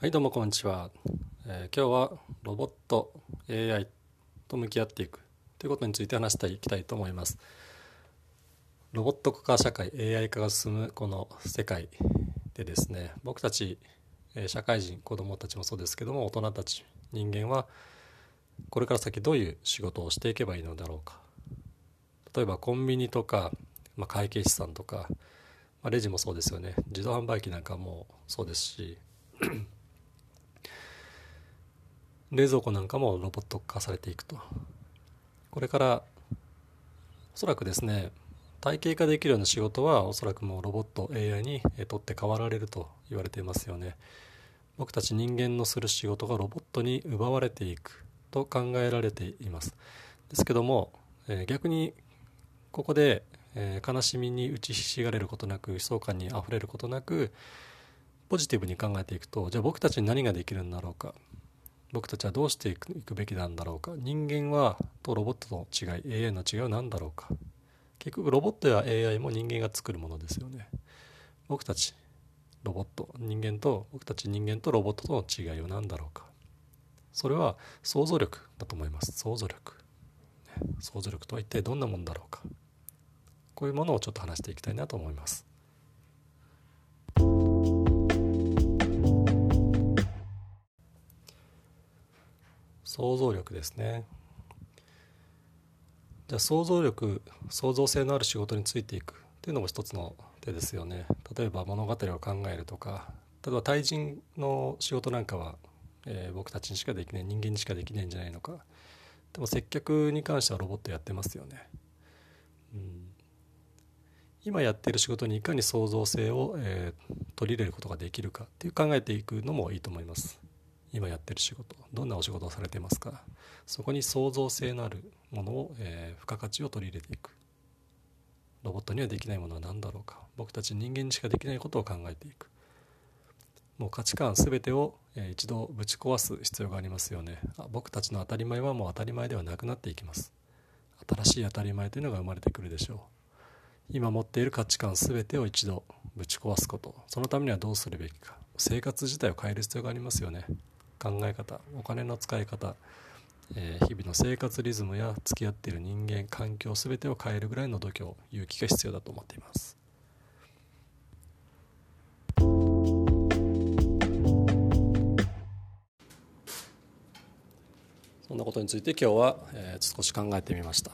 はいどうもこんにちは、えー今日はロボット AI と向き合っていくということについて話していきたいと思います。ロボット化社会 AI 化が進むこの世界でですね僕たちえ社会人子どもたちもそうですけども大人たち人間はこれから先どういう仕事をしていけばいいのだろうか。例えばコンビニとか、まあ、会計士さんとか、まあ、レジもそうですよね。自動販売機なんかもそうですし冷蔵庫なんかもロボット化されていくと。これからおそらくですね体系化できるような仕事はおそらくもうロボット AI にえー取って代わられると言われていますよね。僕たち人間のする仕事がロボットに奪われていくと考えられています。ですけども、え逆にここで、え悲しみに打ちひしがれることなく悲壮感にあふれることなくポジティブに考えていくとじゃあ僕たちに何ができるんだろうか。僕たちはどうしていくべきなんだろうか。人間はとロボットの違い AI の違いは何だろうか。結局ロボットや AI も人間が作るものですよね。僕たちロボット人間と僕たち人間とロボットとの違いは何だろうか。それは想像力だと思います。想像力、ね。想像力とは一体どんなものだろうか。こういうものをちょっと話していきたいなと思います。想像力ですね。じゃあ想像力創造性のある仕事についていく。っていうのも一つの手ですよね。例えば物語を考えるとか。例えば対人の仕事なんかは、えー僕たちにしかできない人間にしかできないんじゃないのか。でも接客に関してはロボットやってますよね、うん、今やってる仕事にいかに創造性を、えー取り入れることができるかっていう考えていくのもいいと思います。今やってる仕事どんなお仕事をされてますか？そこに創造性のあるものを、えー付加価値を取り入れていく。ロボットにはできないものは何だろうか？僕たち人間にしかできないことを考えていく。もう価値観全てを、えー一度ぶち壊す必要がありますよね。僕たちの当たり前はもう当たり前ではなくなっていきます。新しい当たり前というのが生まれてくるでしょう。今持っている価値観全てを一度ぶち壊すこと。そのためにはどうするべきか。生活自体を変える必要がありますよね。考え方お金の使い方、えー日々の生活リズムや付き合っている人間環境全てを変えるぐらいの度胸勇気が必要だと思っています。そんなことについて今日は、えー少し考えてみました。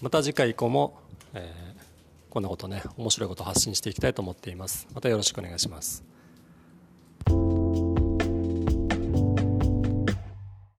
また次回以降も、えーこんなことね面白いことを発信していきたいと思っています。またよろしくお願いします。